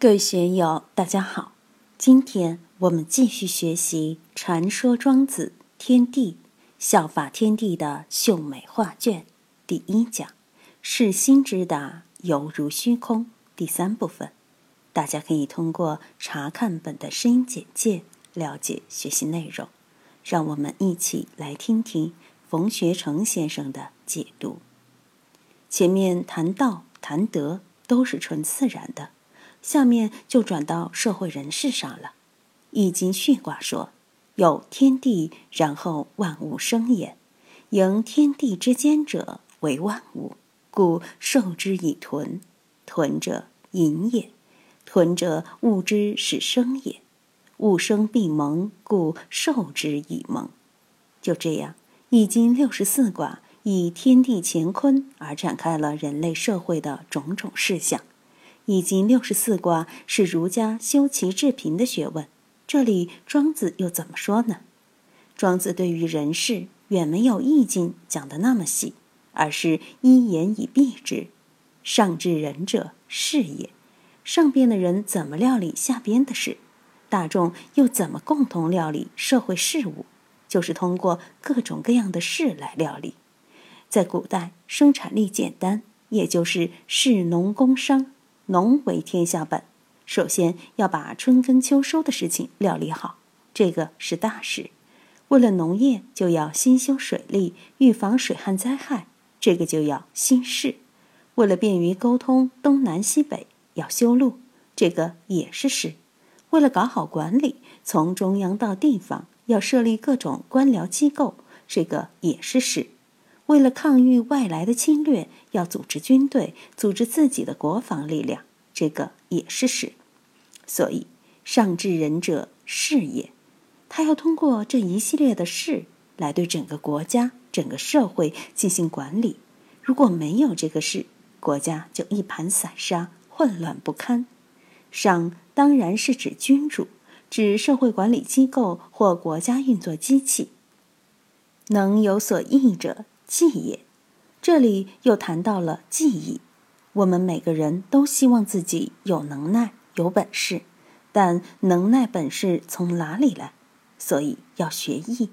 各位学友，大家好。今天我们继续学习《传说庄子天地效法天地的秀美画卷》第一讲“是心之达，犹如虚空”第三部分。大家可以通过查看本的声音简介了解学习内容。让我们一起来听听冯学成先生的解读。前面谈道、谈德都是纯自然的。下面就转到社会人士上了，《易经》序卦说：“有天地，然后万物生也。迎天地之间者，为万物，故受之以屯。屯者，淫也。屯者，物之始生也。物生必萌，故受之以萌。”就这样，《易经》六十四卦以天地乾坤而展开了人类社会的种种事项。易经六十四卦是儒家修齐治平的学问，这里庄子又怎么说呢？庄子对于人事远没有易经讲的那么细，而是一言以蔽之：上至仁者，事也。上边的人怎么料理下边的事，大众又怎么共同料理社会事务，就是通过各种各样的事来料理。在古代，生产力简单，也就是士农工商。农为天下本，首先要把春耕秋收的事情料理好，这个是大事。为了农业，就要兴修水利，预防水旱灾害，这个就要兴事。为了便于沟通东南西北，要修路，这个也是事。为了搞好管理，从中央到地方要设立各种官僚机构，这个也是事。为了抗御外来的侵略，要组织军队，组织自己的国防力量，这个也是事。所以，上至仁者，事也。他要通过这一系列的事来对整个国家、整个社会进行管理。如果没有这个事，国家就一盘散沙，混乱不堪。上当然是指君主，指社会管理机构或国家运作机器。能有所益者。技也，这里又谈到了技艺。我们每个人都希望自己有能耐、有本事，但能耐、本事从哪里来？所以要学艺。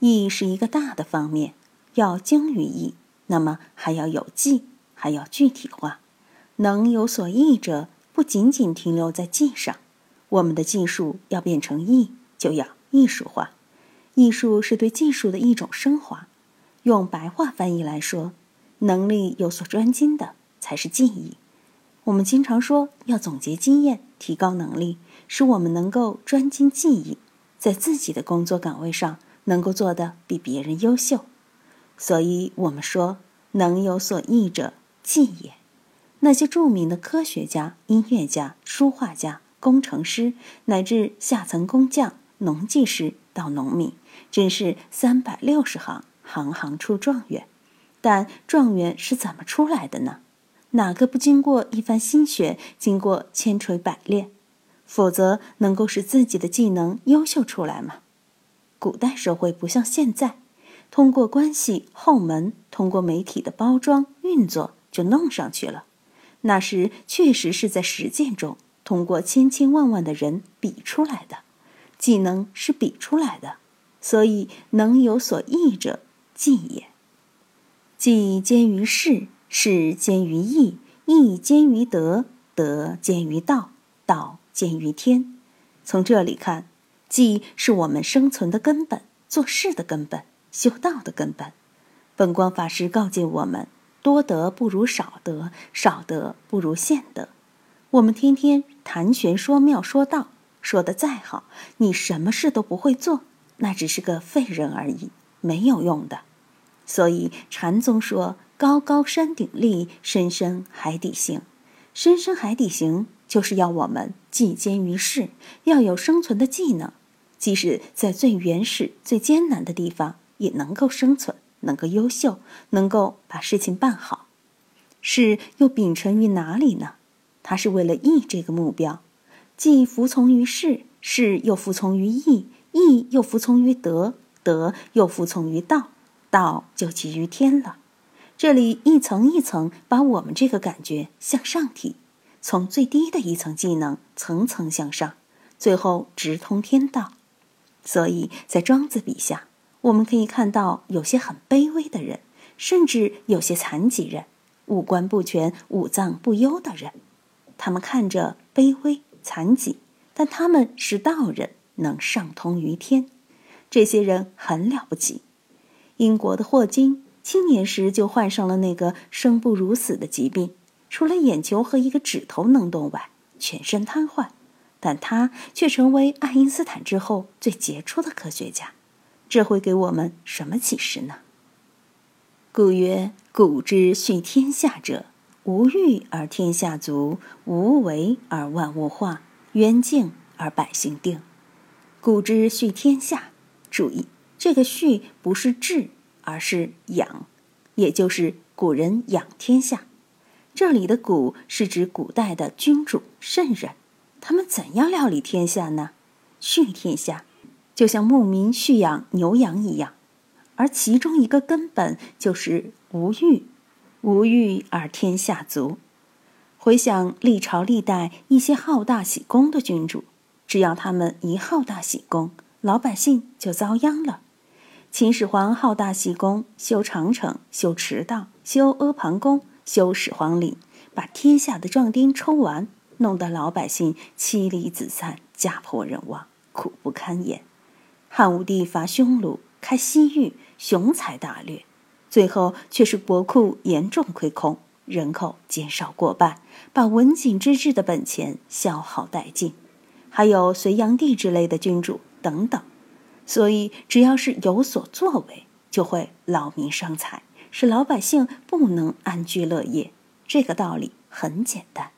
艺是一个大的方面，要精于艺，那么还要有技，还要具体化。能有所艺者，不仅仅停留在技上。我们的技术要变成艺，就要艺术化。艺术是对技术的一种升华。用白话翻译来说，能力有所专精的才是技艺。我们经常说要总结经验，提高能力，使我们能够专精技艺，在自己的工作岗位上能够做得比别人优秀。所以，我们说能有所艺者，技也。那些著名的科学家、音乐家、书画家、工程师，乃至下层工匠、农技师到农民，真是三百六十行。行行出状元，但状元是怎么出来的呢？哪个不经过一番心血，经过千锤百炼，否则能够使自己的技能优秀出来吗？古代社会不像现在，通过关系、后门，通过媒体的包装运作就弄上去了。那时确实是在实践中，通过千千万万的人比出来的，技能是比出来的，所以能有所益者。技也，技兼于事，事兼于义，义兼于德，德兼于道，道兼于天。从这里看，技是我们生存的根本，做事的根本，修道的根本。本光法师告诫我们：多德不如少德，少德不如现德。我们天天谈玄说妙说道，说的再好，你什么事都不会做，那只是个废人而已，没有用的。所以禅宗说：“高高山顶立，深深海底行。深深海底行，就是要我们既坚于世，要有生存的技能，即使在最原始、最艰难的地方，也能够生存，能够优秀，能够把事情办好。是又秉承于哪里呢？它是为了义这个目标，既服从于世，世又服从于义，义又服从于德，德又服从于道。”道就起于天了，这里一层一层把我们这个感觉向上提，从最低的一层技能层层向上，最后直通天道。所以在庄子笔下，我们可以看到有些很卑微的人，甚至有些残疾人，五官不全、五脏不优的人。他们看着卑微残疾，但他们是道人，能上通于天。这些人很了不起。英国的霍金青年时就患上了那个生不如死的疾病，除了眼球和一个指头能动外，全身瘫痪。但他却成为爱因斯坦之后最杰出的科学家，这会给我们什么启示呢？故曰：“古之续天下者，无欲而天下足，无为而万物化，渊静而百姓定。”古之续天下，注意这个“续”不是治，而是养，也就是古人养天下。这里的“古”是指古代的君主圣人。他们怎样料理天下呢？畜天下，就像牧民蓄养牛羊一样，而其中一个根本就是无欲，无欲而天下足。回想历朝历代一些好大喜功的君主，只要他们一好大喜功，老百姓就遭殃了。秦始皇好大喜功，修长城，修驰道，修阿房宫，修始皇陵，把天下的壮丁抽完。弄得老百姓妻离子散、家破人亡、苦不堪言。汉武帝伐匈奴、开西域，雄才大略，最后却是国库严重亏空，人口减少过半，把文景之治的本钱消耗殆尽。还有隋炀帝之类的君主等等。所以，只要是有所作为，就会劳民伤财，使老百姓不能安居乐业。这个道理很简单。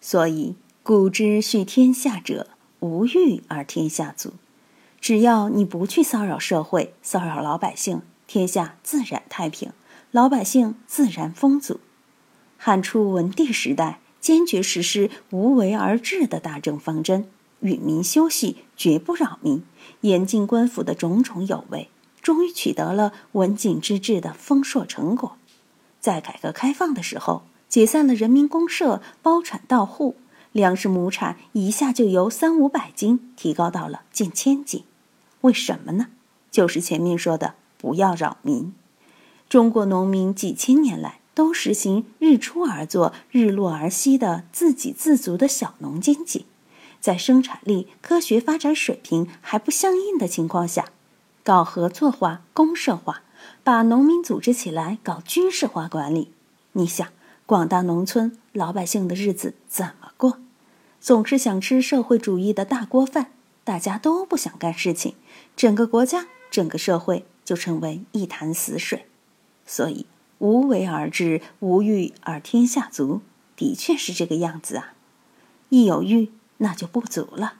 所以，古之序天下者，无欲而天下足。只要你不去骚扰社会、骚扰老百姓，天下自然太平，老百姓自然丰足。汉初文帝时代，坚决实施无为而治的大政方针，与民休息，绝不扰民，严禁官府的种种有为，终于取得了文景之治的丰硕成果。在改革开放的时候。解散了人民公社，包产到户，粮食亩产一下就由三五百斤提高到了近千斤。为什么呢？就是前面说的不要扰民。中国农民几千年来都实行日出而作、日落而息的自给自足的小农经济，在生产力、科学发展水平还不相应的情况下，搞合作化、公社化，把农民组织起来搞军事化管理。你想？广大农村老百姓的日子怎么过？总是想吃社会主义的大锅饭，大家都不想干事情，整个国家、整个社会就成为一潭死水。所以，无为而治，无欲而天下足，的确是这个样子啊。一有欲，那就不足了。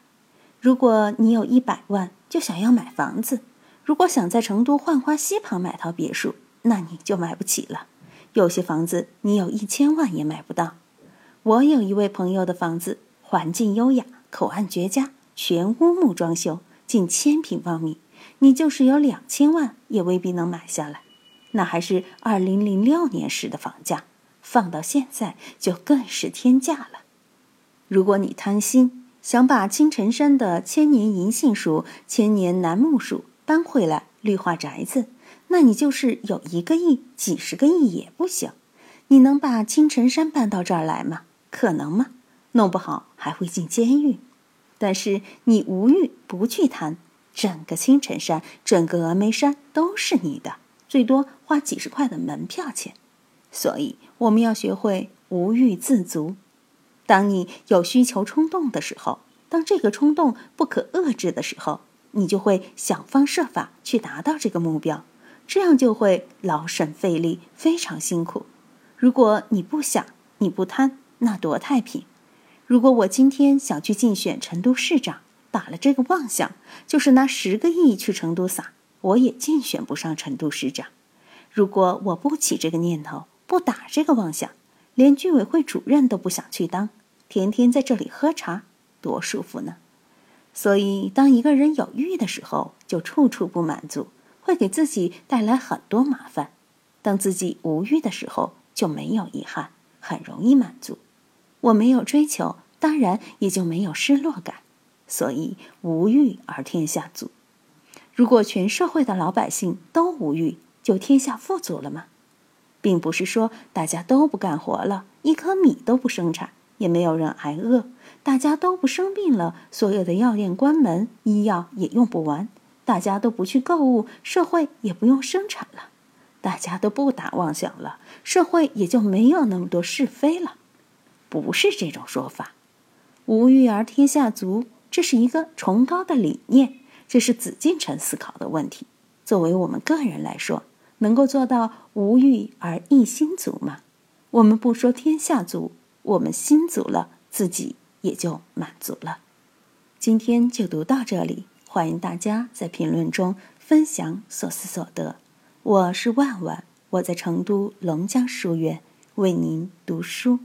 如果你有一百万，就想要买房子；如果想在成都浣花溪旁买套别墅，那你就买不起了。有些房子你有一千万也买不到。我有一位朋友的房子，环境优雅，口岸绝佳，全屋木装修，近千平方米，你就是有两千万也未必能买下来。那还是二零零六年时的房价，放到现在就更是天价了。如果你贪心，想把青城山的千年银杏树、千年楠木树搬回来绿化宅子。那你就是有一个亿、几十个亿也不行，你能把青城山搬到这儿来吗？可能吗？弄不好还会进监狱。但是你无欲不去贪，整个青城山、整个峨眉山都是你的，最多花几十块的门票钱。所以我们要学会无欲自足。当你有需求冲动的时候，当这个冲动不可遏制的时候，你就会想方设法去达到这个目标。这样就会劳神费力，非常辛苦。如果你不想，你不贪，那多太平。如果我今天想去竞选成都市长，打了这个妄想，就是拿十个亿去成都撒，我也竞选不上成都市长。如果我不起这个念头，不打这个妄想，连居委会主任都不想去当，天天在这里喝茶，多舒服呢。所以，当一个人有欲的时候，就处处不满足。会给自己带来很多麻烦。当自己无欲的时候，就没有遗憾，很容易满足。我没有追求，当然也就没有失落感。所以无欲而天下足。如果全社会的老百姓都无欲，就天下富足了吗？并不是说大家都不干活了，一颗米都不生产，也没有人挨饿；大家都不生病了，所有的药店关门，医药也用不完；大家都不去购物，社会也不用生产了；大家都不打妄想了，社会也就没有那么多是非了。不是这种说法。无欲而天下足，这是一个崇高的理念，这是紫禁城思考的问题。作为我们个人来说，能够做到无欲而一心足吗？我们不说天下足，我们心足了，自己也就满足了。今天就读到这里，欢迎大家在评论中分享所思所得。我是万万，我在成都龙江书院为您读书。